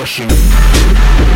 distortion.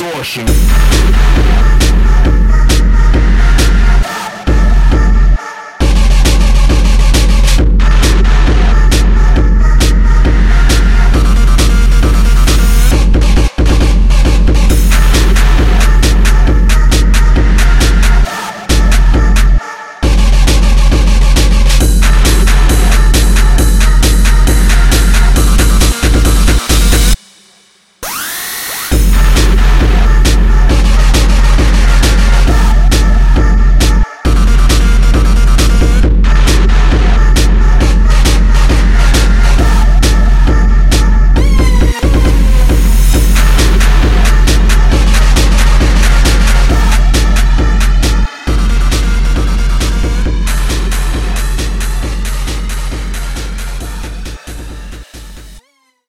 distortion.